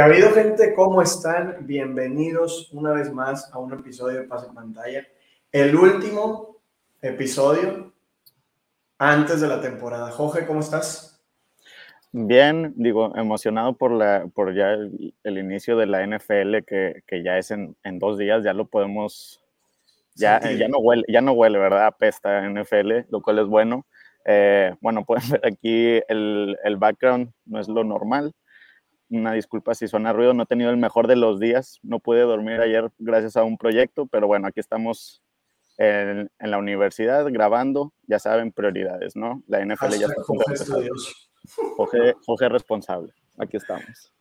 Que ha habido gente, ¿cómo están? Bienvenidos una vez más a un episodio de Pase Pantalla. El último episodio antes de la temporada. Jorge, ¿cómo estás? Bien, digo, emocionado por, la, por ya el, inicio de la NFL, que, que ya es en, en, dos días, ya lo podemos, ya, ya, no huele, ya no huele, ¿verdad? Apesta NFL, lo cual es bueno. Eh, bueno, pueden ver aquí el, el background, no es lo normal, una disculpa si suena ruido, no he tenido el mejor de los días, no pude dormir ayer gracias a un proyecto, pero bueno, aquí estamos en, en la universidad grabando, ya saben, prioridades, ¿no? La NFL ya está. Jorge, Jorge responsable, aquí estamos.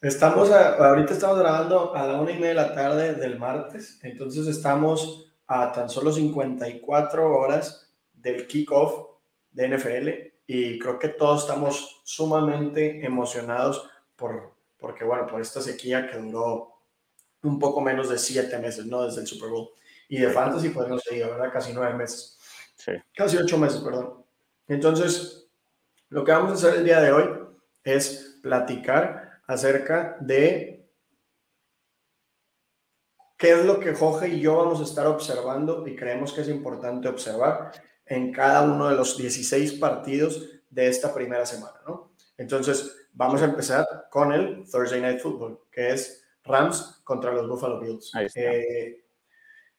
Estamos, ahorita estamos grabando a la una y media de la tarde del martes, entonces estamos a tan solo 54 horas del kickoff de NFL y creo que todos estamos sumamente emocionados por, porque, bueno, por esta sequía que duró un poco menos de siete meses, ¿no? Desde el Super Bowl. Y de Fantasy, pues no sé, ¿verdad? Casi nueve meses. Sí. Casi ocho meses, perdón. Entonces, lo que vamos a hacer el día de hoy es platicar acerca de qué es lo que Jorge y yo vamos a estar observando y creemos que es importante observar en cada uno de los 16 partidos de esta primera semana, ¿no? Entonces, Vamos a empezar con el Thursday Night Football, que es Rams contra los Buffalo Bills. Eh,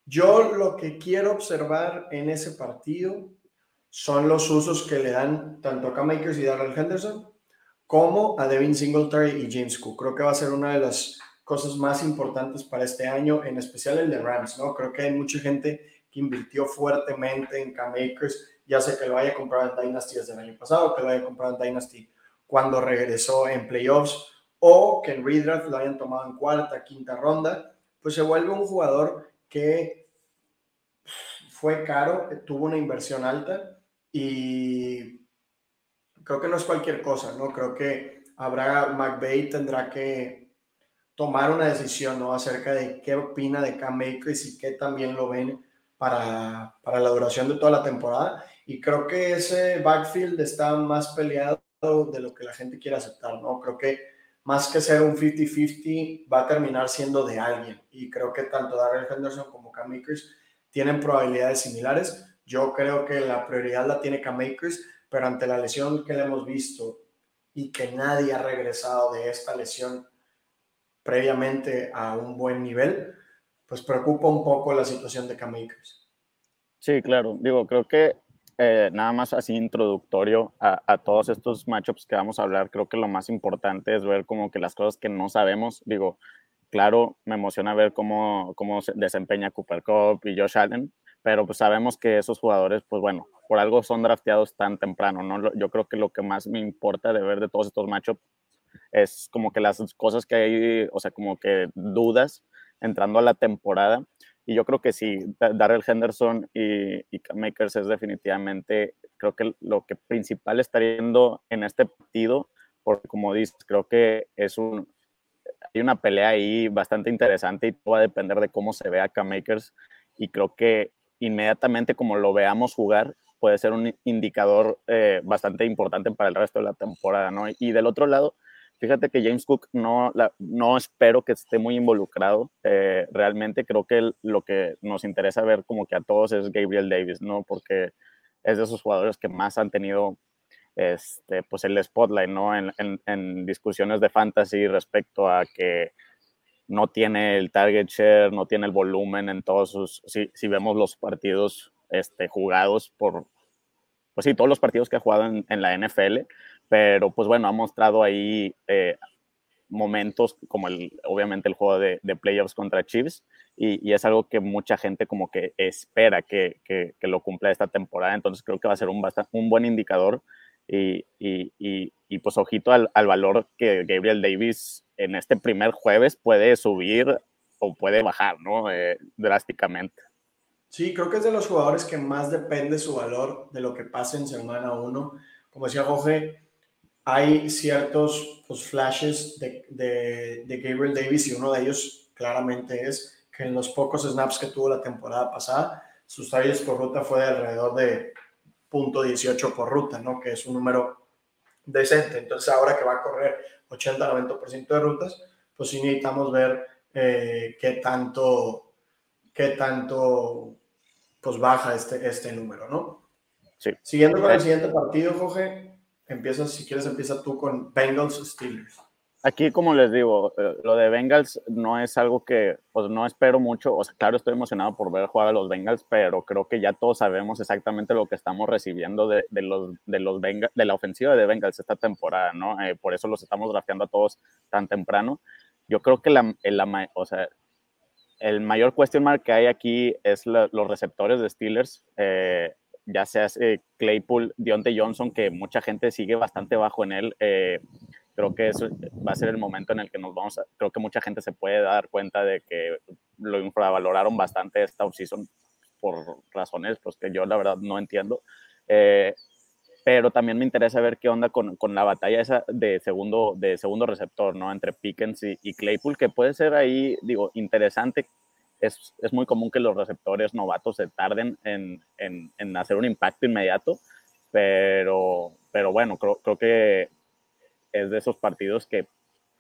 yo lo que quiero observar en ese partido son los usos que le dan tanto a Cam Akers y Darrell Henderson como a Devin Singletary y James Cook. Creo que va a ser una de las cosas más importantes para este año, en especial el de Rams, ¿no? Creo que hay mucha gente que invirtió fuertemente en Cam Akers, ya sé que lo haya comprado en Dynasty desde el año pasado, que lo haya comprado en Dynasty cuando regresó en playoffs o que en redraft lo hayan tomado en cuarta, quinta ronda, pues se vuelve un jugador que fue caro, tuvo una inversión alta y creo que no es cualquier cosa, ¿no? Creo que habrá, McVeigh tendrá que tomar una decisión, ¿no? Acerca de qué opina de Cam Akers y qué también lo ven para, para la duración de toda la temporada. Y creo que ese backfield está más peleado de lo que la gente quiere aceptar, ¿no? Creo que más que ser un 50-50, va a terminar siendo de alguien. Y creo que tanto Darrell Henderson como Cam Akers tienen probabilidades similares. Yo creo que la prioridad la tiene Cam Akers, pero ante la lesión que le hemos visto y que nadie ha regresado de esta lesión previamente a un buen nivel, pues preocupa un poco la situación de Cam Akers. Sí, claro. Digo, creo que eh, nada más así introductorio a, todos estos matchups que vamos a hablar, creo que lo más importante es ver como que las cosas que no sabemos, digo, claro, me emociona ver cómo, cómo se desempeña Cooper Cup y Josh Allen, pero pues sabemos que esos jugadores, pues bueno, por algo son drafteados tan temprano, ¿no? Yo creo que lo que más me importa de ver de todos estos matchups es como que las cosas que hay, o sea, como que dudas entrando a la temporada y yo creo que sí, Darrell Henderson y, y Makers es definitivamente, creo que lo que principal está yendo en este partido, porque como dices, creo que es un, hay una pelea ahí bastante interesante y todo va a depender de cómo se vea Cam Makers y creo que inmediatamente como lo veamos jugar puede ser un indicador eh, bastante importante para el resto de la temporada, ¿no? Y del otro lado, Fíjate que James Cook no, no espero que esté muy involucrado. Eh, realmente creo que lo que nos interesa ver como que a todos es Gabriel Davis, ¿no? Porque es de esos jugadores que más han tenido este, pues el spotlight, ¿no? En, en, discusiones de fantasy respecto a que no tiene el target share, no tiene el volumen en todos sus... Si, si vemos los partidos este, jugados por... Pues sí, todos los partidos que ha jugado en, en la NFL, pero pues bueno, ha mostrado ahí eh, momentos como el, obviamente el juego de, de playoffs contra Chiefs y, es algo que mucha gente como que espera que, que, que, lo cumpla esta temporada, entonces creo que va a ser un, un buen indicador y, y, y pues ojito al, al, valor que Gabriel Davis en este primer jueves puede subir o puede bajar, ¿no? Eh, drásticamente. Sí, creo que es de los jugadores que más depende su valor de lo que pase en semana uno. Como decía Jorge, hay ciertos pues, flashes de, de, Gabriel Davis y uno de ellos claramente es que en los pocos snaps que tuvo la temporada pasada, sus targets por ruta fue de alrededor de .18 por ruta, ¿no? Que es un número decente. Entonces ahora que va a correr 80-90% de rutas, pues sí necesitamos ver eh, qué tanto, qué tanto, pues baja este, este número, ¿no? Sí. Siguiendo con el siguiente partido, Jorge, empiezas, si quieres, empieza tú con Bengals Steelers. Aquí, como les digo, eh, lo de Bengals no es algo que, pues no espero mucho. O sea, claro, estoy emocionado por ver jugar a los Bengals, pero creo que ya todos sabemos exactamente lo que estamos recibiendo de, de los, de los Bengals, de la ofensiva de Bengals esta temporada, ¿no? Eh, por eso los estamos drafteando a todos tan temprano. Yo creo que la, la o sea, el mayor question mark que hay aquí es los receptores de Steelers. Eh, ya sea Claypool, Deontay Johnson, que mucha gente sigue bastante bajo en él. Eh, creo que eso va a ser el momento en el que nos vamos a, creo que mucha gente se puede dar cuenta de que lo infravaloraron bastante esta offseason por razones pues, que yo la verdad no entiendo. Eh, pero también me interesa ver qué onda con, con, la batalla esa de segundo, de segundo receptor, ¿no? Entre Pickens y, y Claypool, que puede ser ahí, digo, interesante. Es, es, muy común que los receptores novatos se tarden en, en, en hacer un impacto inmediato, pero, pero bueno, creo, creo que es de esos partidos que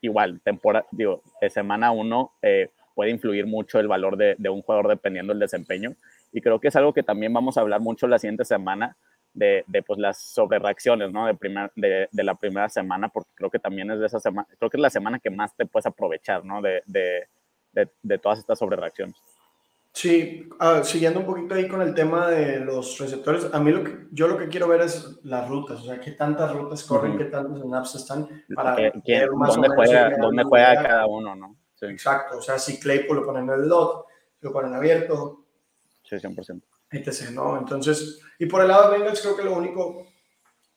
igual, temporada, digo, de semana uno eh, puede influir mucho el valor de, de, un jugador dependiendo del desempeño. Y creo que es algo que también vamos a hablar mucho la siguiente semana de, de pues las sobrereacciones, ¿no? De, primer, de, de, la primera semana, porque creo que también es de esa semana, creo que es la semana que más te puedes aprovechar, ¿no? De, de todas estas sobrereacciones. Sí, uh, siguiendo un poquito ahí con el tema de los receptores, a mí lo que, yo lo que quiero ver es las rutas, o sea, qué tantas rutas corren, uh -huh. qué tantos snaps están para ver más dónde, juega, dónde juega cada uno, ¿no? Sí. Exacto, o sea, si Claypool lo ponen en el dot, lo ponen abierto. Sí, 100%. Etc., ¿no? Entonces, y por el lado de Bengals creo que lo único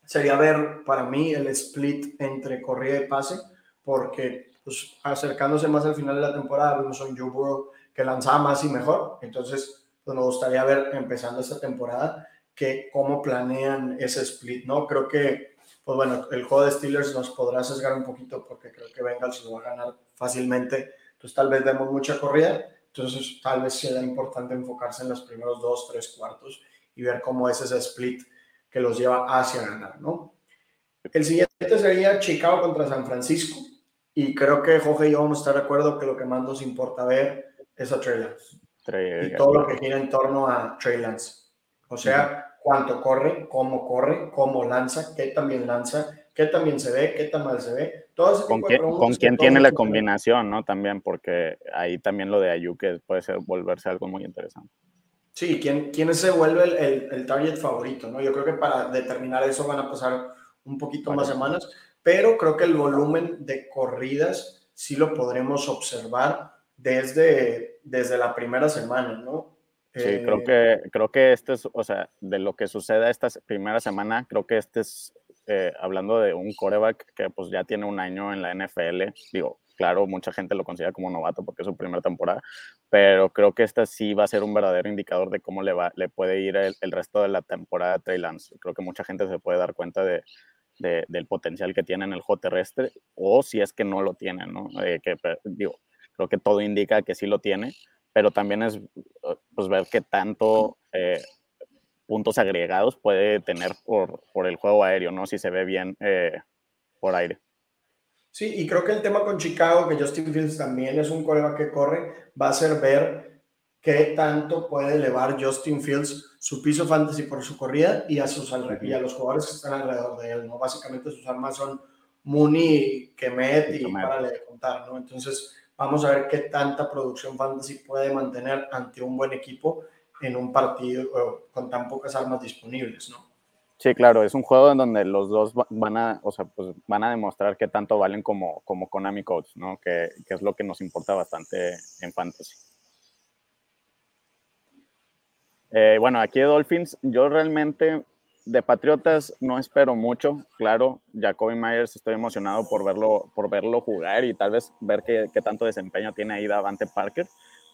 sería ver para mí el split entre corrida y pase, porque pues, acercándose más al final de la temporada, vimos a un Joe que lanzaba más y mejor. Entonces, pues nos gustaría ver empezando esta temporada que cómo planean ese split, ¿no? Creo que, pues bueno, el juego de Steelers nos podrá sesgar un poquito porque creo que Bengals lo va a ganar fácilmente. Entonces, tal vez demos mucha corrida. Entonces, tal vez sea importante enfocarse en los primeros dos, tres cuartos y ver cómo es ese split que los lleva hacia ganar, ¿no? El siguiente sería Chicago contra San Francisco. Y creo que Jorge y yo vamos a estar de acuerdo que lo que más nos importa ver es a Trey Lance. Trey, y todo lo que gira en torno a Trey Lance. O sea, cuánto corre, cómo corre, cómo lanza, qué también lanza, qué también se ve, qué tan mal se ve. Todo ese ¿Con, quién, ¿con quién tiene la combinación, no? También, porque ahí también lo de Ayuk puede ser, volverse algo muy interesante. Sí, ¿quién, quién se vuelve el, el, el, target favorito, ¿no? Yo creo que para determinar eso van a pasar un poquito más semanas, pero creo que el volumen de corridas sí lo podremos observar desde, desde la primera semana, ¿no? Sí, eh, creo que, creo que este es, o sea, de lo que suceda esta primera semana, creo que este es, eh, hablando de un coreback que pues ya tiene un año en la NFL, digo, claro, mucha gente lo considera como novato porque es su primera temporada, pero creo que este sí va a ser un verdadero indicador de cómo le, va, le puede ir el, el resto de la temporada a Trey Lance. Creo que mucha gente se puede dar cuenta de, de, del potencial que tiene en el juego terrestre, o si es que no lo tiene, ¿no? Eh, que, digo, creo que todo indica que sí lo tiene, pero también es pues, ver qué tanto eh, puntos agregados puede tener por, por, el juego aéreo, ¿no? Si se ve bien eh, por aire. Sí, y creo que el tema con Chicago, que Justin Fields también es un colega que corre, va a ser ver qué tanto puede elevar Justin Fields su piso fantasy por su corrida y a, sus y a los jugadores que están alrededor de él, ¿no? Básicamente sus armas son Mooney, Kemet y, y para de contar, ¿no? Entonces, Vamos a ver qué tanta producción fantasy puede mantener ante un buen equipo en un partido con tan pocas armas disponibles, ¿no? Sí, claro, es un juego en donde los dos van a, o sea, pues van a demostrar qué tanto valen como, como Konami Codes, ¿no? Que, que es lo que nos importa bastante en fantasy. Eh, bueno, aquí de Dolphins, yo realmente de Patriotas no espero mucho, claro, Jacoby Myers estoy emocionado por verlo, por verlo jugar y tal vez ver qué, tanto desempeño tiene ahí Davante Parker,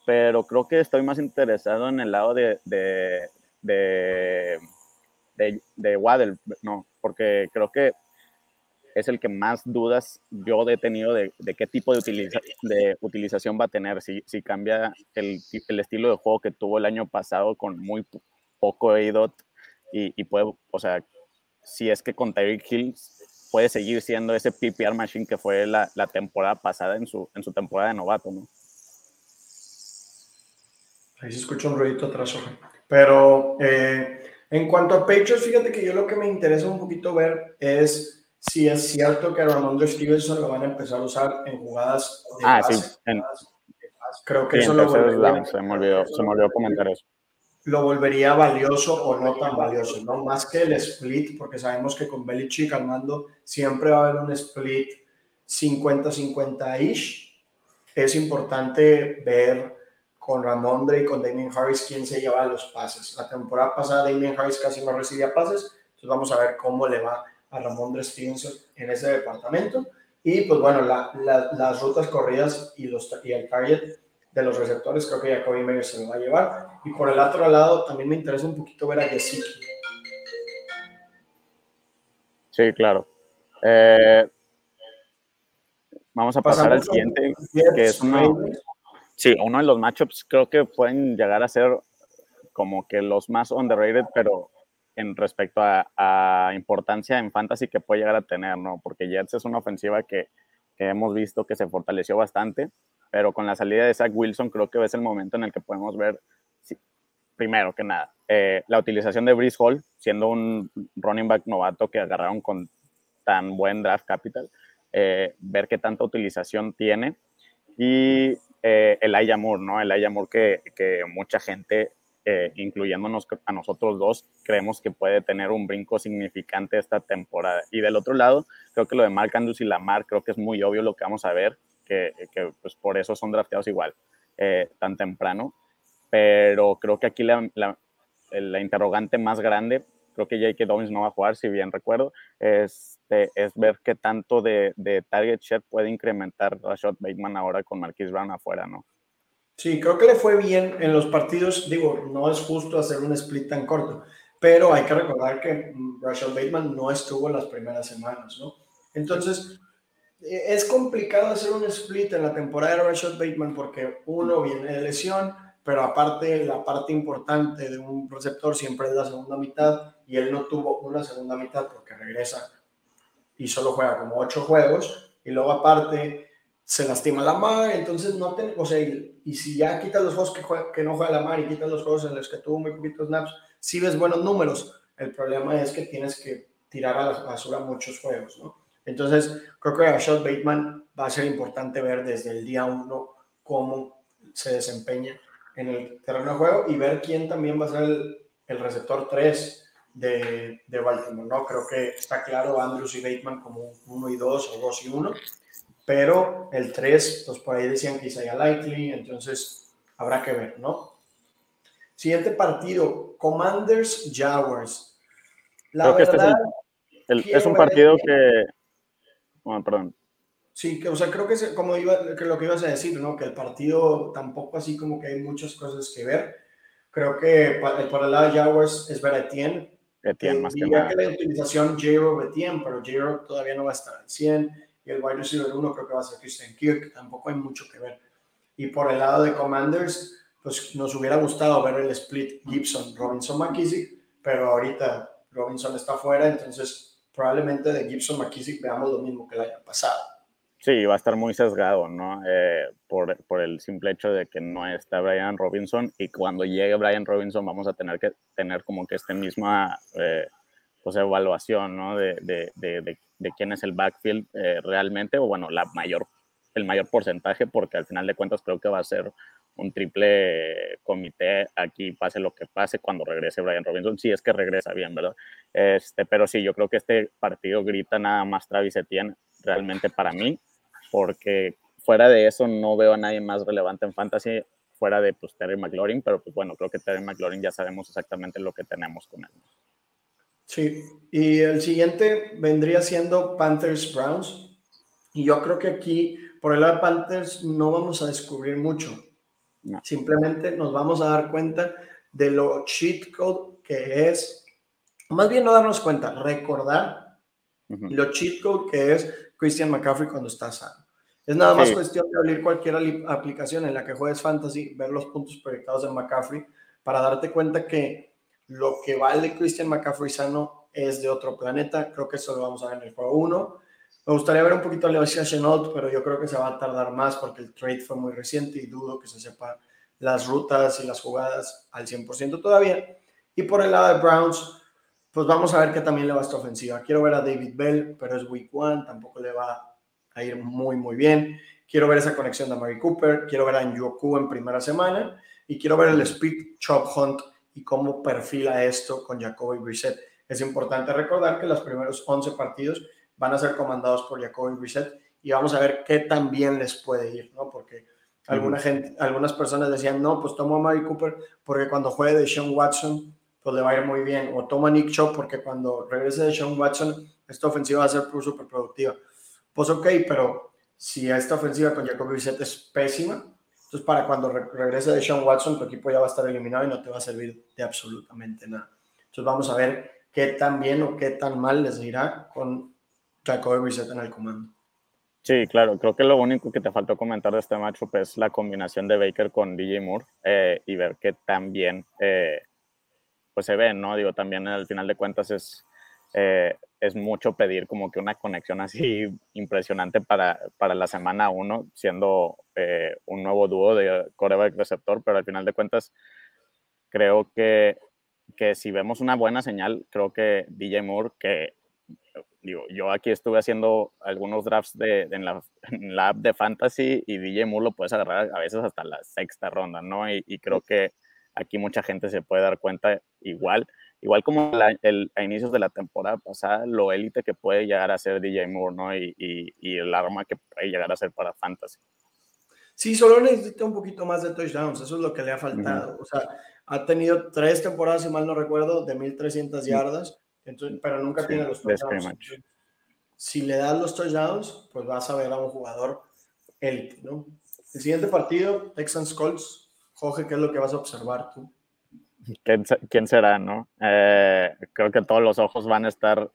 pero creo que estoy más interesado en el lado de, de, de, de, de Waddle, no, porque creo que es el que más dudas yo he tenido de, de qué tipo de, utiliza, de, utilización va a tener, si, si cambia el, el, estilo de juego que tuvo el año pasado con muy poco EIDOT y, y puede, o sea, si es que con Tyreek Hill puede seguir siendo ese PPR machine que fue la, la, temporada pasada en su, en su temporada de novato, ¿no? Ahí se escucha un ruidito atrás, Pero eh, en cuanto a Patriots, fíjate que yo lo que me interesa un poquito ver es si es cierto que Ramondre Stevenson lo van a empezar a usar en jugadas de ah, Sí. Creo que eso lo volvería, se, me olvidó, se me olvidó comentar eso. Lo volvería valioso o no tan valioso, ¿no? Más que el split, porque sabemos que con Belichick al mando siempre va a haber un split 50-50-ish. Es importante ver con Ramondre y con Damien Harris quién se lleva los pases. La temporada pasada Damien Harris casi no recibía pases, entonces vamos a ver cómo le va a Ramondre Stevenson en ese departamento. Y pues bueno, las rutas corridas y, los, y el target de los receptores, creo que Jacoby Meyer se lo va a llevar. Y por el otro lado, también me interesa un poquito ver a Gesicki. Sí, claro. Eh, vamos a pasar al siguiente, que es uno, sí, uno de los matchups creo que pueden llegar a ser como que los más underrated, pero en respecto a, importancia en fantasy que puede llegar a tener, ¿no? Porque Jets es una ofensiva que, hemos visto que se fortaleció bastante, pero con la salida de Zach Wilson creo que es el momento en el que podemos ver, primero que nada, eh, la utilización de Brice Hall, siendo un running back novato que agarraron con tan buen draft capital, eh, ver qué tanta utilización tiene. Y eh, el Moore, ¿no? El Moore que, que mucha gente eh, incluyéndonos a nosotros dos, creemos que puede tener un brinco significante esta temporada. Y del otro lado, creo que lo de Mark Andrews y Lamar, creo que es muy obvio lo que vamos a ver, que, pues por eso son drafteados igual, eh, tan temprano. Pero creo que aquí la, la, la, interrogante más grande, creo que J.K. Dobbins no va a jugar, si bien recuerdo, es, es ver qué tanto de, de target share puede incrementar Rashad Bateman ahora con Marquis Brown afuera, ¿no? Sí, creo que le fue bien en los partidos. Digo, no es justo hacer un split tan corto, pero hay que recordar que Rashad Bateman no estuvo en las primeras semanas, ¿no? Entonces, e, es complicado hacer un split en la temporada de Rashad Bateman porque uno viene de lesión, pero aparte la parte importante de un receptor siempre es la segunda mitad y él no tuvo una segunda mitad porque regresa y solo juega como ocho juegos y luego aparte se lastima la mar, entonces no te, o sea, y, si ya quitas los juegos que, no juega la mar y quitas los juegos en los que tuvo muy poquitos snaps, sí ves buenos números. El problema es que tienes que tirar a la basura muchos juegos, ¿no? Entonces, creo que a Shot Bateman va a ser importante ver desde el día uno cómo se desempeña en el terreno de juego y ver quién también va a ser el, el receptor 3 de, de, Baltimore, ¿no? Creo que está claro Andrews y Bateman como 1 y 2 o 2 y 1 pero el 3, pues por ahí decían que Isaiah Likely, entonces habrá que ver, ¿no? Siguiente partido, Commanders Jaguars. La verdad, este es, un partido que... Bueno, perdón. Sí, que, o sea, creo que, es, como iba, que lo que ibas a decir, ¿no? Que el partido tampoco así como que hay muchas cosas que ver. Creo que para, para el lado de Jaguars es ver a Etienne. Etienne, más que nada. que la utilización J-Rob Etienne, pero J-Rob todavía no va a estar al 100 y el wide receiver uno creo que va a ser Christian Kirk, tampoco hay mucho que ver. Y por el lado de Commanders, pues nos hubiera gustado ver el split Gibson-Robinson-McKissick, pero ahorita Robinson está fuera, entonces probablemente de Gibson-McKissick veamos lo mismo que el año pasado. Sí, va a estar muy sesgado, ¿no? Eh, por, por, el simple hecho de que no está Brian Robinson y cuando llegue Brian Robinson vamos a tener que tener como que esta misma eh, pues, evaluación, ¿no? De, de, de, de quién es el backfield eh, realmente, o bueno, la mayor, el mayor porcentaje, porque al final de cuentas creo que va a ser un triple comité aquí, pase lo que pase cuando regrese Brian Robinson, si es que regresa bien, ¿verdad? Este, pero sí, yo creo que este partido grita nada más Travis Etienne realmente para mí, porque fuera de eso no veo a nadie más relevante en fantasy fuera de pues, Terry McLaurin, pero pues bueno, creo que Terry McLaurin ya sabemos exactamente lo que tenemos con él. Sí, y el siguiente vendría siendo Panthers Browns. Y yo creo que aquí, por el lado de Panthers, no vamos a descubrir mucho. Simplemente nos vamos a dar cuenta de lo cheat code que es, más bien no darnos cuenta, recordar lo cheat code que es Christian McCaffrey cuando está sano. Es nada más cuestión de abrir cualquier aplicación en la que juegues fantasy, ver los puntos proyectados de McCaffrey para darte cuenta que lo que vale Christian McCaffrey sano es de otro planeta. Creo que eso lo vamos a ver en el juego 1. Me gustaría ver un poquito a Levasia Chenault, pero yo creo que se va a tardar más porque el trade fue muy reciente y dudo que se sepa las rutas y las jugadas al 100% todavía. Y por el lado de Browns, pues vamos a ver que también le va a esta ofensiva. Quiero ver a David Bell, pero es week one, tampoco le va a ir muy, muy bien. Quiero ver esa conexión de Mary Cooper, quiero ver a Njoku en primera semana y quiero ver el Speed Chop Hunt y cómo perfila esto con Jacoby Brissett. Es importante recordar que los primeros 11 partidos van a ser comandados por Jacoby Brissett y vamos a ver qué tan bien les puede ir, ¿no? Porque alguna gente, algunas personas decían, no, pues tomo a Mary Cooper porque cuando juegue de Sean Watson, pues le va a ir muy bien. O toma a Nick Chop porque cuando regrese de Sean Watson, esta ofensiva va a ser súper productiva. Pues ok, pero si esta ofensiva con Jacoby Brissett es pésima, entonces para cuando regrese de Sean Watson, tu equipo ya va a estar eliminado y no te va a servir de absolutamente nada. Entonces vamos a ver qué tan bien o qué tan mal les irá con Jacoby Brissett en el comando. Sí, claro, creo que lo único que te faltó comentar de este matchup es la combinación de Baker con DJ Moore eh, y ver qué tan bien eh, pues se ven, ¿no? Digo, también al final de cuentas es, eh, es mucho pedir como que una conexión así impresionante para, para la semana 1, siendo un nuevo dúo de coreback receptor, pero al final de cuentas creo que, que si vemos una buena señal, creo que DJ Moore, que yo aquí estuve haciendo algunos drafts de, en, la, app de Fantasy y DJ Moore lo puedes agarrar a veces hasta la sexta ronda, ¿no? Y, creo que aquí mucha gente se puede dar cuenta igual, igual como el, a inicios de la temporada pasada, lo élite que puede llegar a ser DJ Moore, ¿no? Y, y, el arma que puede llegar a ser para Fantasy. Sí, solo necesita un poquito más de touchdowns, eso es lo que le ha faltado. O sea, ha tenido tres temporadas, si mal no recuerdo, de 1300 yardas pero nunca tiene los touchdowns. Si le das los touchdowns, pues vas a ver a un jugador élite, ¿no? El siguiente partido, Texans Colts. Jorge, ¿qué es lo que vas a observar tú? ¿Quién, será, no? Eh, creo que todos los ojos van a estar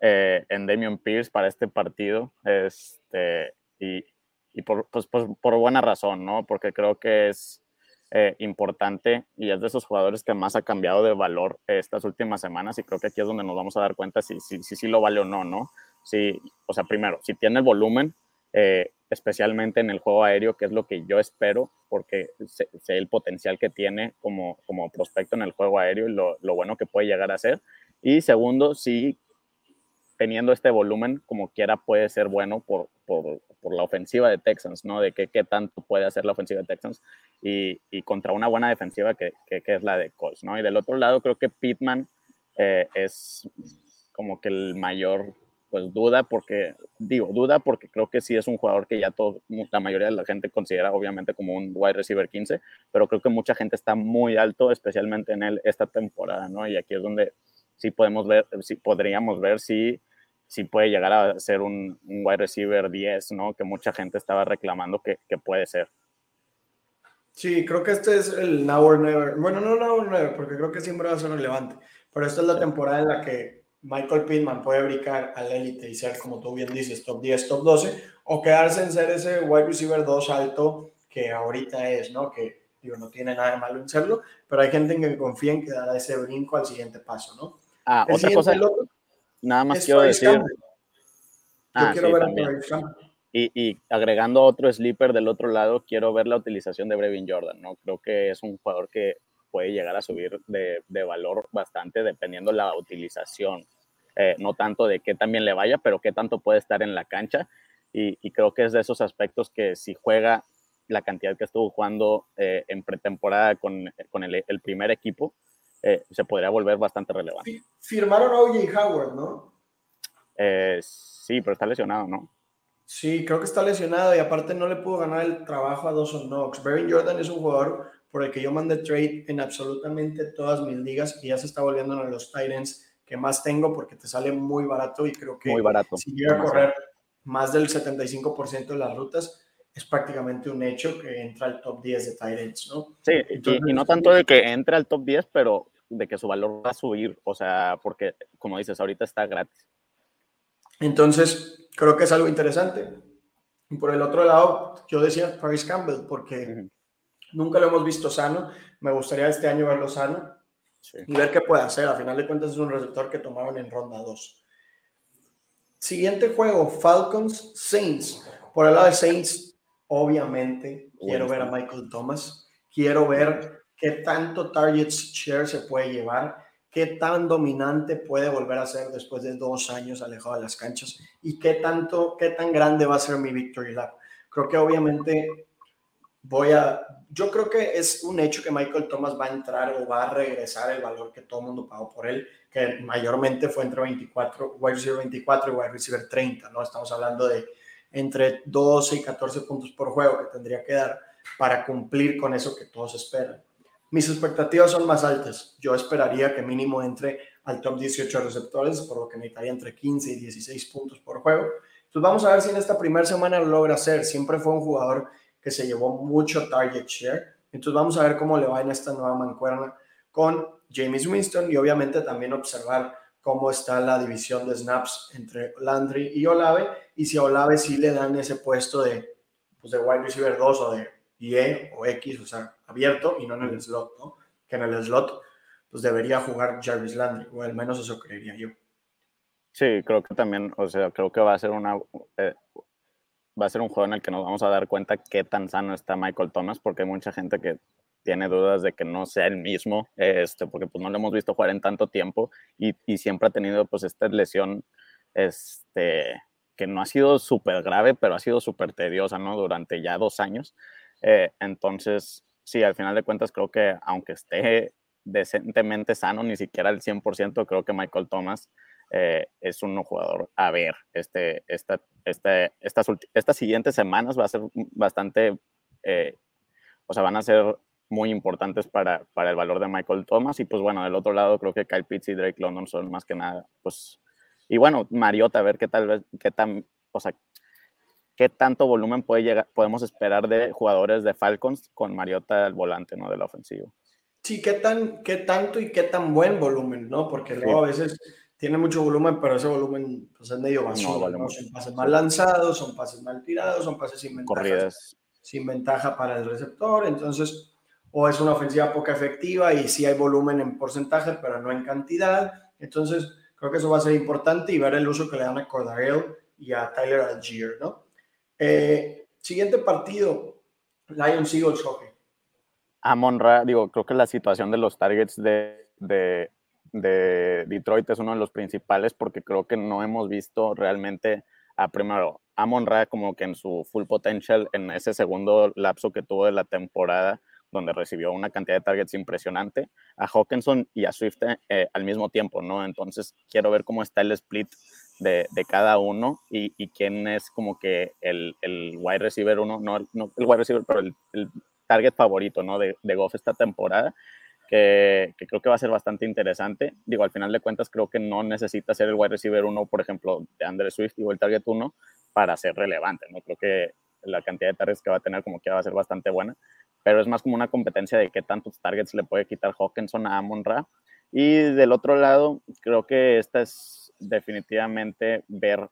eh, en Damian Pierce para este partido. Este, y, y por, pues, pues, por buena razón, ¿no? Porque creo que es eh, importante y es de esos jugadores que más ha cambiado de valor estas últimas semanas y creo que aquí es donde nos vamos a dar cuenta si sí si, si, lo vale o no, ¿no? Si, o sea, primero, si tiene el volumen, eh, especialmente en el juego aéreo, que es lo que yo espero, porque sé, el potencial que tiene como, como prospecto en el juego aéreo y lo, lo bueno que puede llegar a ser. Y segundo, si teniendo este volumen, como quiera, puede ser bueno por, por, por la ofensiva de Texans, ¿no? De qué, tanto puede hacer la ofensiva de Texans y, y contra una buena defensiva que, que, es la de Colts, ¿no? Y del otro lado, creo que Pittman eh, es como que el mayor, pues duda, porque, digo, duda porque creo que sí es un jugador que ya todo, la mayoría de la gente considera obviamente como un wide receiver 15, pero creo que mucha gente está muy alto, especialmente en él esta temporada, ¿no? Y aquí es donde sí podemos ver, sí podríamos ver si sí puede llegar a ser un, wide receiver 10, ¿no? Que mucha gente estaba reclamando que, que, puede ser. Sí, creo que este es el now or never. Bueno, no now or never, porque creo que siempre va a ser relevante. Pero esta es la temporada en la que Michael Pittman puede brincar al élite y ser, como tú bien dices, top 10, top 12, o quedarse en ser ese wide receiver 2 alto que ahorita es, ¿no? Que digo, no tiene nada de malo en serlo, pero hay gente que confía en que dará ese brinco al siguiente paso, ¿no? Ah, otra cosa. Nada más quiero decir. Ah, quiero ver y, y, agregando otro sleeper del otro lado, quiero ver la utilización de Brevin Jordan, ¿no? Creo que es un jugador que puede llegar a subir de, de valor bastante dependiendo la utilización. Eh, no tanto de qué también le vaya, pero qué tanto puede estar en la cancha. Y, y creo que es de esos aspectos que si juega la cantidad que estuvo jugando eh, en pretemporada con, con el, el, primer equipo, eh, se podría volver bastante relevante. Firmaron a OJ Howard, ¿no? Eh, sí, pero está lesionado, ¿no? Sí, creo que está lesionado y aparte no le pudo ganar el trabajo a Dawson Knox. Baron Jordan es un jugador por el que yo mandé trade en absolutamente todas mis ligas y ya se está volviendo uno de los Titans que más tengo porque te sale muy barato y creo que muy barato. si llega a correr más del 75% de las rutas, es prácticamente un hecho que entra al top 10 de Titans, ¿no? Sí, y, no tanto de que entre al top 10, pero de que su valor va a subir, o sea, porque como dices, ahorita está gratis. Entonces, creo que es algo interesante. Y por el otro lado, yo decía Paris Campbell, porque nunca lo hemos visto sano. Me gustaría este año verlo sano. y ver qué puede hacer. A final de cuentas es un receptor que tomaron en ronda 2. Siguiente juego, Falcons Saints. Por el lado de Saints, obviamente quiero ver a Michael Thomas. Quiero ver qué tanto targets share se puede llevar, qué tan dominante puede volver a ser después de dos años alejado de las canchas y qué tanto, qué tan grande va a ser mi victory lap. Creo que obviamente voy a, yo creo que es un hecho que Michael Thomas va a entrar o va a regresar el valor que todo el mundo pagó por él, que mayormente fue entre 24, wide receiver 24 y wide receiver 30, ¿no? Estamos hablando de entre 12 y 14 puntos por juego que tendría que dar para cumplir con eso que todos esperan. Mis expectativas son más altas. Yo esperaría que mínimo entre al top 18 receptores, por lo que necesitaría entre 15 y 16 puntos por juego. Entonces vamos a ver si en esta primera semana lo logra hacer. Siempre fue un jugador que se llevó mucho target share. Entonces vamos a ver cómo le va en esta nueva mancuerna con James Winston y obviamente también observar cómo está la división de snaps entre Landry y Olave y si a Olave sí le dan ese puesto de, pues de wide receiver 2 o de IE o X, o sea, abierto y no en el slot, ¿no? Que en el slot pues debería jugar Jarvis Landry, o al menos eso creería yo. Sí, creo que también, o sea, creo que va a ser una, eh, va a ser un juego en el que nos vamos a dar cuenta qué tan sano está Michael Thomas, porque hay mucha gente que tiene dudas de que no sea el mismo, este, porque pues no lo hemos visto jugar en tanto tiempo y, y siempre ha tenido pues esta lesión, este, que no ha sido súper grave, pero ha sido súper tediosa, ¿no? Durante ya dos años. Eh, entonces, sí, al final de cuentas creo que aunque esté decentemente sano, ni siquiera al 100%, creo que Michael Thomas eh, es un jugador a ver. Este, esta, este, estas, estas siguientes semanas va a ser bastante, eh, o sea, van a ser muy importantes para, para el valor de Michael Thomas. Y pues bueno, del otro lado creo que Kyle Pitts y Drake London son más que nada, pues, y bueno, Mariota, a ver qué tal vez, qué tan, o sea, qué tanto volumen puede llegar, podemos esperar de jugadores de Falcons con Mariota al volante, ¿no? De la ofensiva. Sí, qué tan, qué tanto y qué tan buen volumen, ¿no? Porque luego a veces tiene mucho volumen, pero ese volumen pues, es medio basura. No, Son pases mal lanzados, son pases mal tirados, son pases sin ventaja, sin ventaja para el receptor. Entonces, o es una ofensiva poca efectiva y sí hay volumen en porcentaje, pero no en cantidad. Entonces, creo que eso va a ser importante y ver el uso que le dan a Cordarell y a Tyler Algier, ¿no? Eh, siguiente partido, Lions Eagles, Jorge. Amon Ra, digo, creo que la situación de los targets de, de de Detroit es uno de los principales porque creo que no hemos visto realmente a primero Amon Ra como que en su full potential en ese segundo lapso que tuvo de la temporada donde recibió una cantidad de targets impresionante, a Hawkinson y a Swift eh, al mismo tiempo, ¿no? Entonces quiero ver cómo está el split de, de cada uno y, y, quién es como que el, el wide receiver uno, no, no, el wide receiver, pero el, el target favorito, ¿no? De, de Goff esta temporada que, creo que va a ser bastante interesante. Digo, al final de cuentas, creo que no necesita ser el wide receiver 1, por ejemplo, de Andre Swift o el target 1 para ser relevante, ¿no? Creo que la cantidad de targets que va a tener como que va a ser bastante buena, pero es más como una competencia de qué tantos targets le puede quitar Hawkinson a Amon Ra. Y del otro lado, creo que esta es definitivamente ver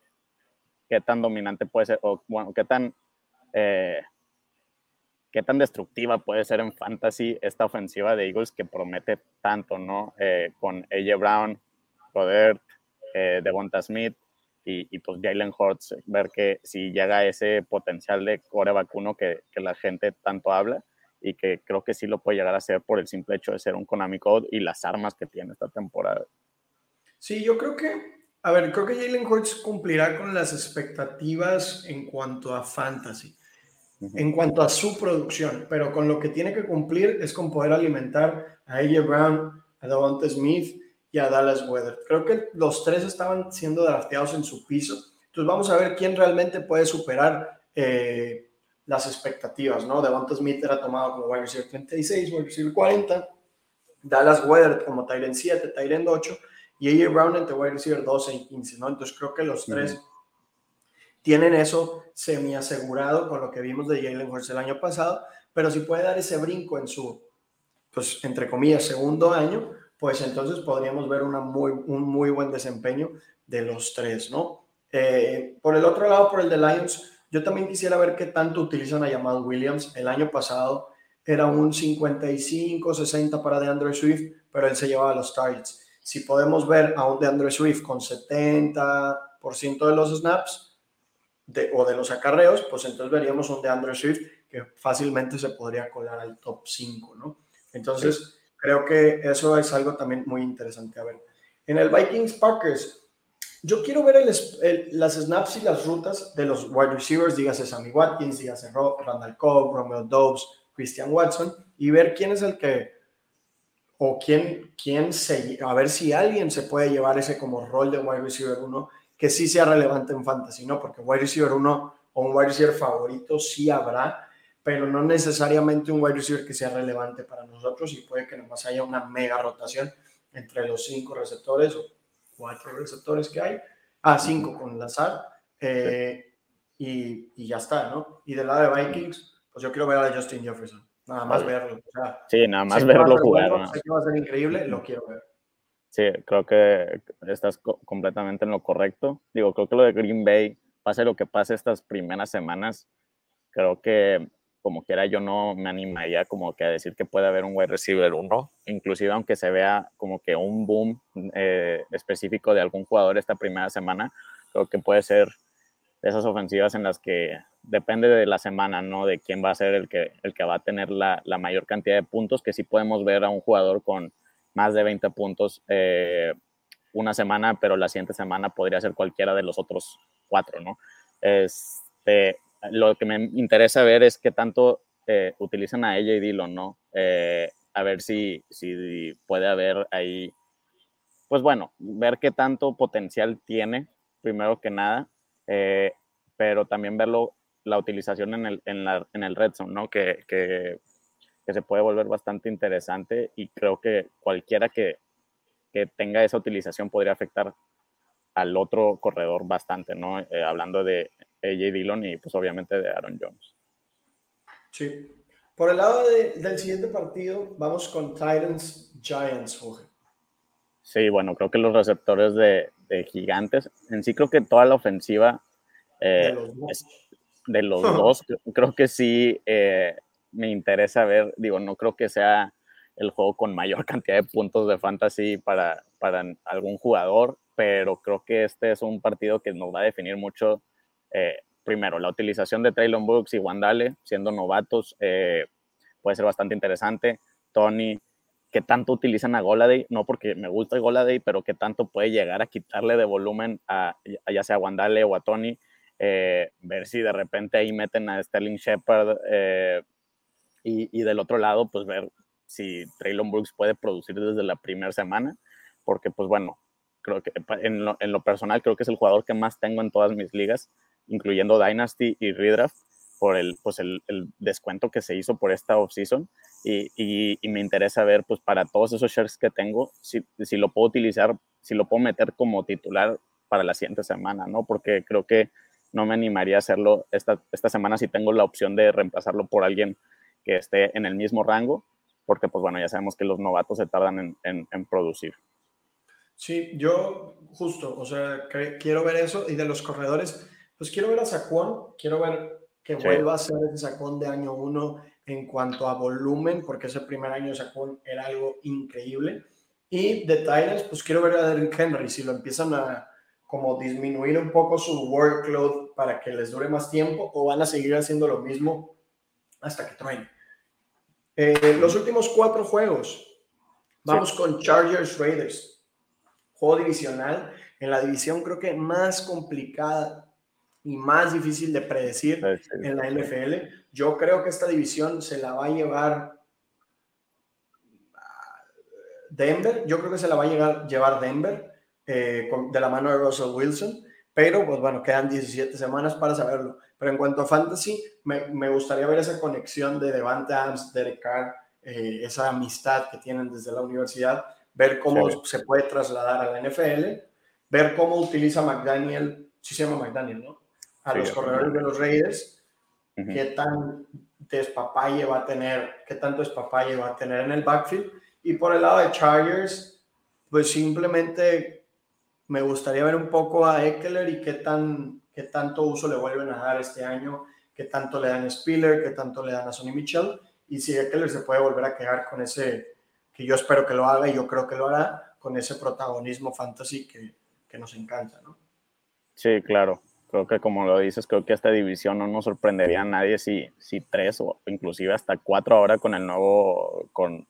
qué tan dominante puede ser, o bueno, qué tan eh, qué tan destructiva puede ser en fantasy esta ofensiva de Eagles que promete tanto, ¿no? Eh, con AJ Brown, Rodert, eh, Devonta Smith y, pues Jalen Hurts, ver que si llega ese potencial de core vacuno que, que, la gente tanto habla y que creo que sí lo puede llegar a hacer por el simple hecho de ser un Konami Code y las armas que tiene esta temporada. Sí, yo creo que, a ver, creo que Jalen Hurts cumplirá con las expectativas en cuanto a fantasy en cuanto a su producción, pero con lo que tiene que cumplir es con poder alimentar a AJ Brown, a Davante Smith y a Dallas Weather. Creo que los tres estaban siendo drafteados en su piso. Entonces vamos a ver quién realmente puede superar eh, las expectativas, ¿no? Davante Smith era tomado como wide receiver 36, wide receiver 40, Dallas Weather como Tyrant 7, Tyrant 8 y AJ Brown entre wide receiver 12 y 15, ¿no? Entonces creo que los tres tienen eso semi asegurado con lo que vimos de Jalen Hurts el año pasado, pero si puede dar ese brinco en su, pues entre comillas, segundo año, pues entonces podríamos ver una muy, un muy buen desempeño de los tres, ¿no? Eh, por el otro lado, por el de Lions, yo también quisiera ver qué tanto utilizan a Jamal Williams. El año pasado era un 55-60 para DeAndre Swift, pero él se llevaba los targets. Si podemos ver a un de Andrew Swift con 70% de los snaps de, o de los acarreos, pues entonces veríamos un de Andrew Swift que fácilmente se podría colar al top 5, ¿no? Entonces, creo que eso es algo también muy interesante a ver. En el Vikings Packers, yo quiero ver las snaps y las rutas de los wide receivers, dígase Sammy Watkins, dígase Randall Cobb, Romeo Dobbs, Christian Watson, y ver quién es el que, o quién, quién se, a ver si alguien se puede llevar ese como rol de wide receiver 1 que sí sea relevante en fantasy, ¿no? Porque wide receiver 1 o un wide receiver favorito sí habrá, pero no necesariamente un wide receiver que sea relevante para nosotros y puede que nomás haya una mega rotación entre los cinco receptores o cuatro receptores que hay, a ah, cinco con Lazar, eh, y, y, ya está, ¿no? Y del lado de Vikings, pues yo quiero ver a Justin Jefferson, nada más verlo. sí, nada más verlo jugar. Sé que va a ser increíble, lo quiero ver. Sí, creo que estás completamente en lo correcto. Digo, creo que lo de Green Bay, pase lo que pase estas primeras semanas, creo que como quiera yo no me animaría como que a decir que puede haber un wide receiver uno, inclusive aunque se vea como que un boom eh, específico de algún jugador esta primera semana, creo que puede ser de esas ofensivas en las que depende de la semana, ¿no? De quién va a ser el que, el que va a tener la, la mayor cantidad de puntos, que sí podemos ver a un jugador con más de 20 puntos eh, una semana, pero la siguiente semana podría ser cualquiera de los otros cuatro, ¿no? Este, lo que me interesa ver es qué tanto eh, utilizan a ella y Dillon, ¿no? Eh, a ver si, si puede haber ahí, pues bueno, ver qué tanto potencial tiene, primero que nada, eh, pero también verlo, la utilización en el, en la, en el red zone, ¿no? Que, que, que, se puede volver bastante interesante y creo que cualquiera que, que tenga esa utilización podría afectar al otro corredor bastante, ¿no? hablando de AJ Dillon y pues obviamente de Aaron Jones. Sí. Por el lado del siguiente partido, vamos con Titans Giants, Jorge. Sí, bueno, creo que los receptores de, gigantes, en sí creo que toda la ofensiva eh, de los dos, creo que sí eh, me interesa ver, digo, no creo que sea el juego con mayor cantidad de puntos de fantasy para, para algún jugador, pero creo que este es un partido que nos va a definir mucho eh, primero, la utilización de Traylon Books y Wandale siendo novatos eh, puede ser bastante interesante. Tony, que tanto utilizan a Goladay, no porque me gusta Goladay, pero que tanto puede llegar a quitarle de volumen a, ya sea a Wandale o a Tony. Eh, ver si de repente ahí meten a Sterling Shepard y, y, del otro lado, pues ver si Traylon Brooks puede producir desde la primera semana, porque pues bueno, creo que en lo, en lo, personal creo que es el jugador que más tengo en todas mis ligas incluyendo Dynasty y Redraft, por el, pues el, descuento que se hizo por esta offseason y, y, me interesa ver pues para todos esos shares que tengo si, si, lo puedo utilizar, si lo puedo meter como titular para la siguiente semana, ¿no? Porque creo que no me animaría a hacerlo esta, esta semana si tengo la opción de reemplazarlo por alguien que esté en el mismo rango, porque pues bueno, ya sabemos que los novatos se tardan en, en, en producir. Sí, yo justo, o sea, quiero ver eso y de los corredores, pues quiero ver a Saquon, quiero ver que vuelva a ser ese Saquon de año uno en cuanto a volumen, porque ese primer año de Saquon era algo increíble. Y de Titans, pues quiero ver a Derrick Henry, si lo empiezan a como disminuir un poco su workload para que les dure más tiempo o van a seguir haciendo lo mismo hasta que traen. Eh, los últimos cuatro juegos, vamos con Chargers Raiders, juego divisional, en la división creo que más complicada y más difícil de predecir en la NFL. Yo creo que esta división se la va a llevar Denver. Yo creo que se la va a llegar, llevar Denver eh, de la mano de Russell Wilson. Pero, pues bueno, quedan 17 semanas para saberlo. Pero en cuanto a fantasy, me, me gustaría ver esa conexión de Devante Adams, Derek Carr, eh, esa amistad que tienen desde la universidad, ver cómo se puede trasladar a la NFL, ver cómo utiliza McDaniel, sí se llama McDaniel, ¿no? a los corredores de los Raiders, qué tan despapalle va a tener, qué tanto despapalle va a tener en el backfield. Y por el lado de Chargers, pues simplemente me gustaría ver un poco a Eckler y qué, tan, qué tanto uso le vuelven a dar este año, qué tanto le dan a Spiller, qué tanto le dan a Sonny Mitchell, y si Eckler se puede volver a quedar con ese, que yo espero que lo haga y yo creo que lo hará con ese protagonismo fantasy que, que nos encanta. Sí, claro. Creo que como lo dices, creo que esta división no nos sorprendería a nadie si, si tres o inclusive hasta cuatro ahora con el nuevo, con,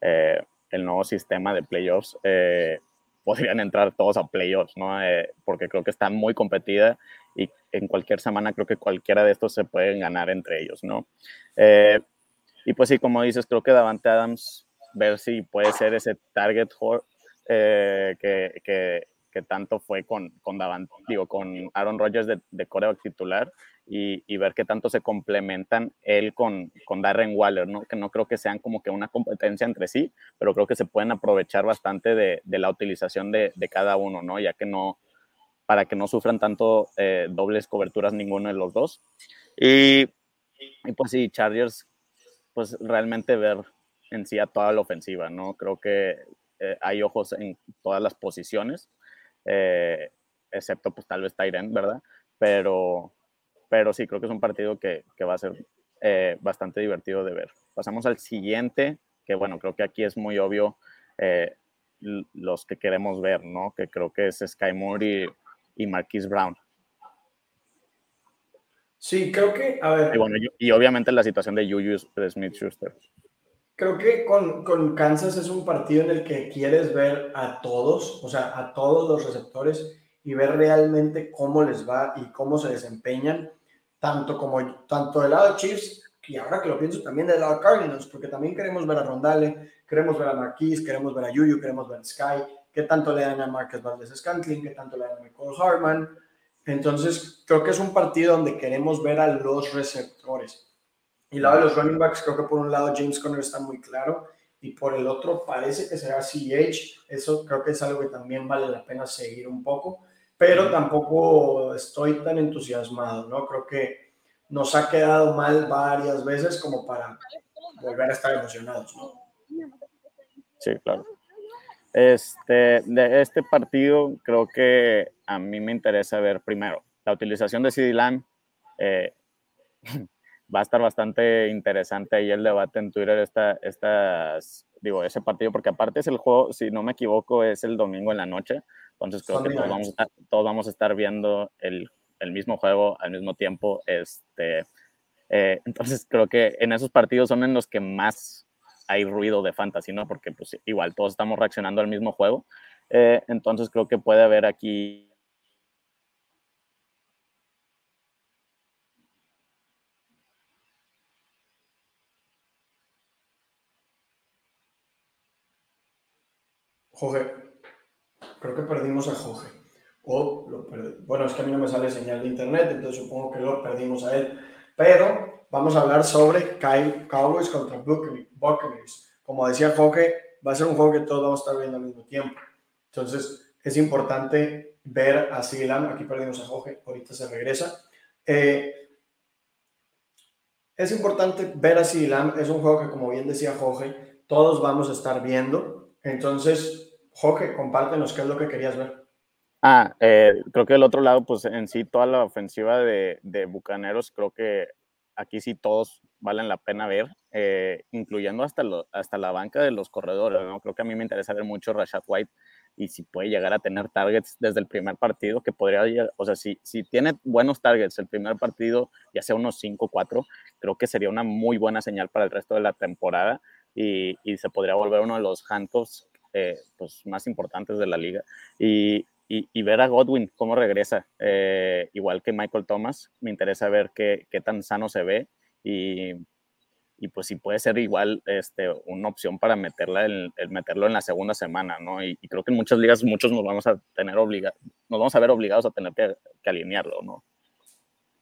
eh, el nuevo sistema de playoffs eh, podrían entrar todos a playoffs, ¿no? Eh, porque creo que está muy competida y en cualquier semana creo que cualquiera de estos se pueden ganar entre ellos, ¿no? y pues sí, como dices, creo que Davante Adams, ver si puede ser ese target que, que que tanto fue con, con, digo, con Aaron Rodgers de, de coreback titular y, y, ver qué tanto se complementan él con, con Darren Waller, ¿no? que no creo que sean como que una competencia entre sí, pero creo que se pueden aprovechar bastante de, de la utilización de, de, cada uno, ¿no? ya que no, para que no sufran tanto eh, dobles coberturas ninguno de los dos. Y, y pues sí, Chargers, pues realmente ver en sí a toda la ofensiva, ¿no? Creo que eh, hay ojos en todas las posiciones eh, excepto pues tal vez Tyrant, ¿verdad? Pero, pero sí, creo que es un partido que, que va a ser eh, bastante divertido de ver. Pasamos al siguiente, que bueno, creo que aquí es muy obvio eh, los que queremos ver, ¿no? Que creo que es Sky Moore y, y Marquise Brown. Sí, creo que, a ver. Y, bueno, y, obviamente la situación de Juju Smith-Schuster. Creo que con, con, Kansas es un partido en el que quieres ver a todos, o sea, a todos los receptores y ver realmente cómo les va y cómo se desempeñan, tanto como tanto del lado de Chiefs y ahora que lo pienso también del lado de Cardinals, porque también queremos ver a Rondale, queremos ver a Marquise, queremos ver a Yuyu, queremos ver a Sky, qué tanto le dan a Marcus Valdez Scantling, qué tanto le dan a Michael Harman. Entonces, creo que es un partido donde queremos ver a los receptores. Y lado de los running backs, creo que por un lado James Conner está muy claro y por el otro parece que será CH. Eso creo que es algo que también vale la pena seguir un poco, pero tampoco estoy tan entusiasmado, ¿no? Creo que nos ha quedado mal varias veces como para volver a estar emocionados, ¿no? Sí, claro. Este, de este partido creo que a mí me interesa ver primero la utilización de CD Lamb. Eh, va a estar bastante interesante ahí el debate en Twitter, esta, estas, digo, ese partido, porque aparte es el juego, si no me equivoco, es el domingo en la noche, entonces creo que todos vamos, a estar, todos vamos, a estar, viendo el, el, mismo juego al mismo tiempo, este, eh, entonces creo que en esos partidos son en los que más hay ruido de fantasy, ¿no? Porque pues igual todos estamos reaccionando al mismo juego, eh, entonces creo que puede haber aquí Jorge, creo que perdimos a Jorge. O lo bueno, es que a mí no me sale señal de internet, entonces supongo que lo perdimos a él. Pero vamos a hablar sobre Cowboys contra Buccaneers. Como decía Jorge, va a ser un juego que todos vamos a estar viendo al mismo tiempo. Entonces, es importante ver a Silam. Aquí perdimos a Jorge, ahorita se regresa. Eh, es importante ver a Silam. Es un juego que, como bien decía Jorge, todos vamos a estar viendo. Entonces, Jorge, compártenos qué es lo que querías ver. Ah, eh, creo que del otro lado, pues en sí, toda la ofensiva de, de Bucaneros, creo que aquí sí todos valen la pena ver, eh, incluyendo hasta, lo, hasta la banca de los corredores, ¿no? Creo que a mí me interesa ver mucho Rashad White y si puede llegar a tener targets desde el primer partido, que podría, o sea, si, si tiene buenos targets el primer partido, ya sea unos 5 o 4, creo que sería una muy buena señal para el resto de la temporada y, y se podría volver uno de los handcuffs eh, pues, más importantes de la liga. Y, y, ver a Godwin cómo regresa, eh, igual que Michael Thomas, me interesa ver qué, qué tan sano se ve y, y, pues si puede ser igual este, una opción para meterla el, meterlo en la segunda semana, ¿no? Y, creo que en muchas ligas muchos nos vamos a tener obligados, nos vamos a ver obligados a tener que, alinearlo, ¿no?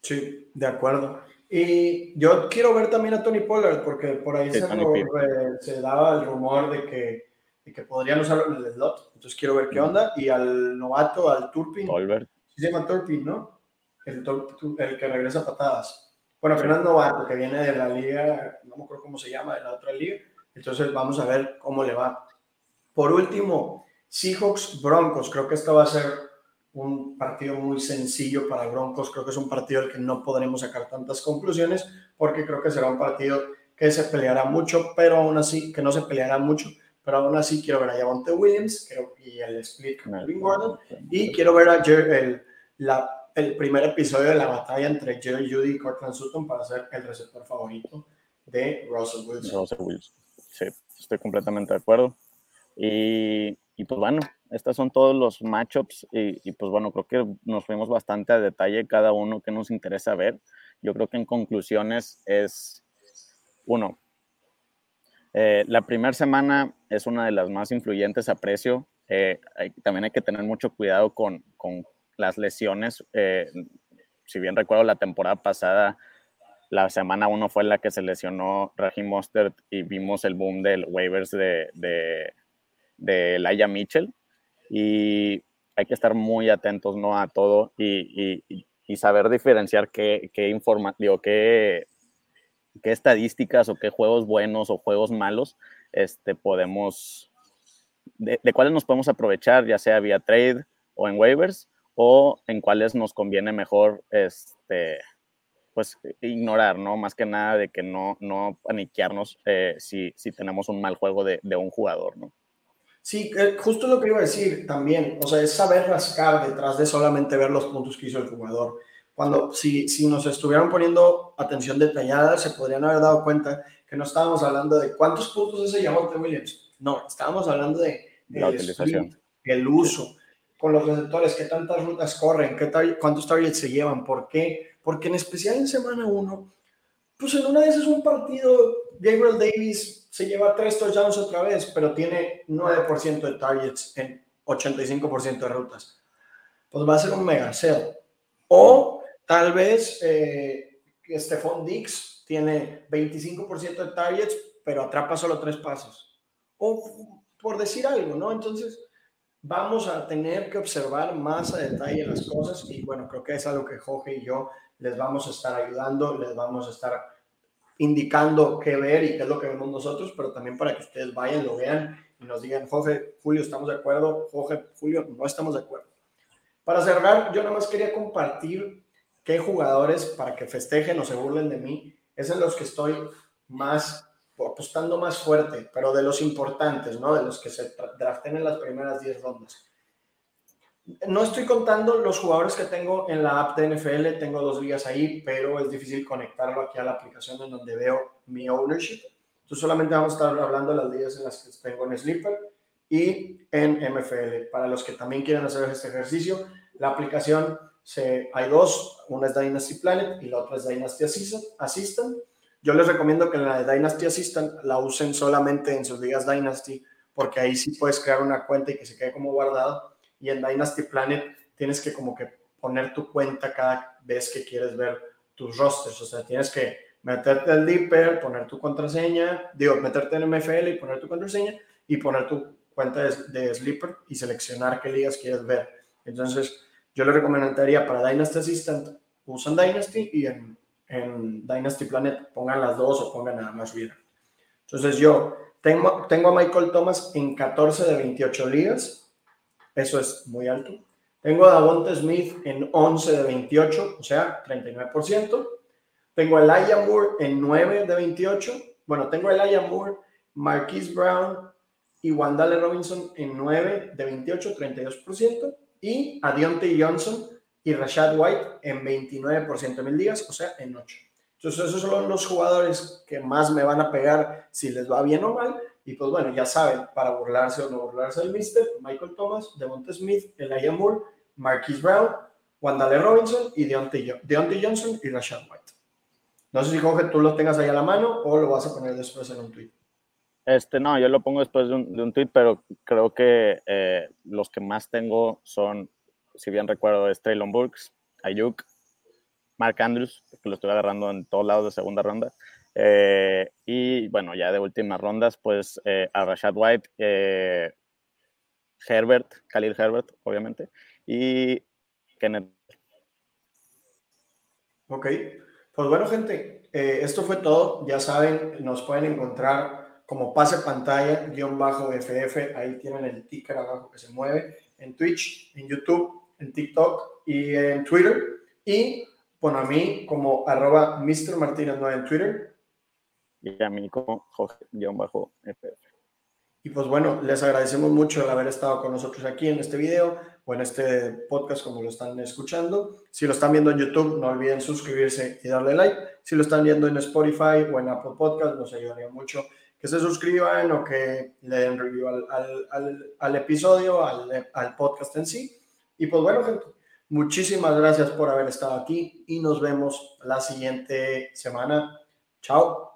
Sí, de acuerdo. Y yo quiero ver también a Tony Pollard, porque por ahí se, se, daba el rumor de que y que podrían usarlo en el slot. Entonces quiero ver qué onda. Y al novato, al Turpin. Se llama Turpin, ¿no? El, el, que regresa patadas. Bueno, es novato, que viene de la liga, no me acuerdo cómo se llama, de la otra liga. Entonces vamos a ver cómo le va. Por último, Seahawks Broncos. Creo que esto va a ser un partido muy sencillo para Broncos. Creo que es un partido del que no podremos sacar tantas conclusiones porque creo que será un partido que se peleará mucho, pero aún así que no se peleará mucho, pero aún así quiero ver a Javonte Williams quiero, y el split con Melvin Gordon, y quiero ver a el, la, el primer episodio de la batalla entre Jerry Judy y Cortland Sutton para ser el receptor favorito de Russell Wilson. Russell Wilson. Sí, estoy completamente de acuerdo. Y, y pues bueno, estos son todos los matchups y, y, pues bueno, creo que nos fuimos bastante a detalle cada uno que nos interesa ver. Yo creo que en conclusiones es, uno, eh, la primera semana es una de las más influyentes a precio. Eh, también hay que tener mucho cuidado con, con las lesiones. Eh, si bien recuerdo la temporada pasada, la semana uno fue la que se lesionó Raheem Mostert y vimos el boom del waivers de, de, de Laia Mitchell. Y hay que estar muy atentos ¿no? a todo y, y, y saber diferenciar qué, qué, informa, digo, qué, qué estadísticas o qué juegos buenos o juegos malos este, podemos, de, de cuáles nos podemos aprovechar, ya sea vía trade o en waivers, o en cuáles nos conviene mejor este, pues ignorar, ¿no? Más que nada de que no, no paniquearnos eh, si, si, tenemos un mal juego de, de, un jugador, ¿no? Sí, eh, justo lo que iba a decir también, o sea, es saber rascar detrás de solamente ver los puntos que hizo el jugador. Cuando, si, si nos estuvieran poniendo atención detallada, se podrían haber dado cuenta que no estábamos hablando de cuántos puntos ese Javonte Williams. No, estábamos hablando de, de la utilización. El uso, con los receptores, qué tantas rutas corren, qué tar cuántos targets se llevan, por qué. Porque en especial en semana 1, pues en una de esas un partido, Gabriel Davis se lleva tres touchdowns otra vez, pero tiene 9% de targets en 85% de rutas. Pues va a ser un mega sell. O tal vez eh, Stephon Dix tiene 25% de targets, pero atrapa solo tres pasos. O por decir algo, ¿no? Entonces, vamos a tener que observar más a detalle las cosas y bueno, creo que es algo que Jorge y yo les vamos a estar ayudando, les vamos a estar indicando qué ver y qué es lo que vemos nosotros, pero también para que ustedes vayan, lo vean y nos digan, Jorge, Julio, estamos de acuerdo, Jorge, Julio, no estamos de acuerdo. Para cerrar, yo nada más quería compartir qué jugadores, para que festejen o se burlen de mí, es en los que estoy más apostando más fuerte, pero de los importantes, ¿no? De los que se draften en las primeras 10 rondas. No estoy contando los jugadores que tengo en la app de NFL, tengo dos ligas ahí, pero es difícil conectarlo aquí a la aplicación en donde veo mi ownership. Entonces solamente vamos a estar hablando de las ligas en las que tengo en Sleeper y en MFL. Para los que también quieren hacer este ejercicio, la aplicación se, hay dos, una es Dynasty Planet y la otra es Dynasty Assistant yo les recomiendo que la de Dynasty Assistant la usen solamente en sus ligas Dynasty, porque ahí sí puedes crear una cuenta y que se quede como guardado. Y en Dynasty Planet tienes que como que poner tu cuenta cada vez que quieres ver tus rosters. O sea, tienes que meterte al Deeper, poner tu contraseña, digo, meterte en MFL y poner tu contraseña y poner tu cuenta de, de Sleeper y seleccionar qué ligas quieres ver. Entonces, yo le recomendaría para Dynasty Assistant, usan Dynasty y en en Dynasty Planet pongan las dos o pongan nada más bien. Entonces yo tengo, tengo a Michael Thomas en 14 de 28 ligas. Eso es muy alto. Tengo a Davonte Smith en 11 de 28, o sea, 39%. Tengo a Elijah Moore en 9 de 28. Bueno, tengo a Elijah Moore, Marquise Brown y Wandale Robinson en 9 de 28, 32%. Y a Deontay Johnson y Rashad White en 29% de mil días, o sea, en 8. Entonces, esos son los jugadores que más me van a pegar si les va bien o mal. Y pues bueno, ya saben, para burlarse o no burlarse del Mister, Michael Thomas, Devonta Smith, Elijah Moore, Marquise Brown, Wandale Robinson y Deontay, Deontay Johnson y Rashad White. No sé si Jorge tú lo tengas ahí a la mano o lo vas a poner después en un tweet. Este, no, yo lo pongo después de un, de un tweet, pero creo que eh, los que más tengo son si bien recuerdo, es Traylon Burks, Ayuk, Mark Andrews, que lo estoy agarrando en todos lados de segunda ronda. Eh, y bueno, ya de últimas rondas, pues eh, a Rashad White, Herbert, Khalil Herbert, obviamente, y Kenneth. Ok, pues bueno, gente, esto fue todo. Ya saben, nos pueden encontrar como pase pantalla, guion bajo FF, ahí tienen el ticker abajo que se mueve, en Twitch, en YouTube en TikTok y en Twitter. Y bueno, a mí como arroba Mr. Martínez 9 en Twitter. Y a mí como Jorge-FF. Y pues bueno, les agradecemos mucho el haber estado con nosotros aquí en este video o en este podcast como lo están escuchando. Si lo están viendo en YouTube, no olviden suscribirse y darle like. Si lo están viendo en Spotify o en Apple Podcast, nos ayudaría mucho que se suscriban o que le den review al, al, al, episodio, al, podcast en sí. Y pues bueno, gente, muchísimas gracias por haber estado aquí y nos vemos la siguiente semana. Chao.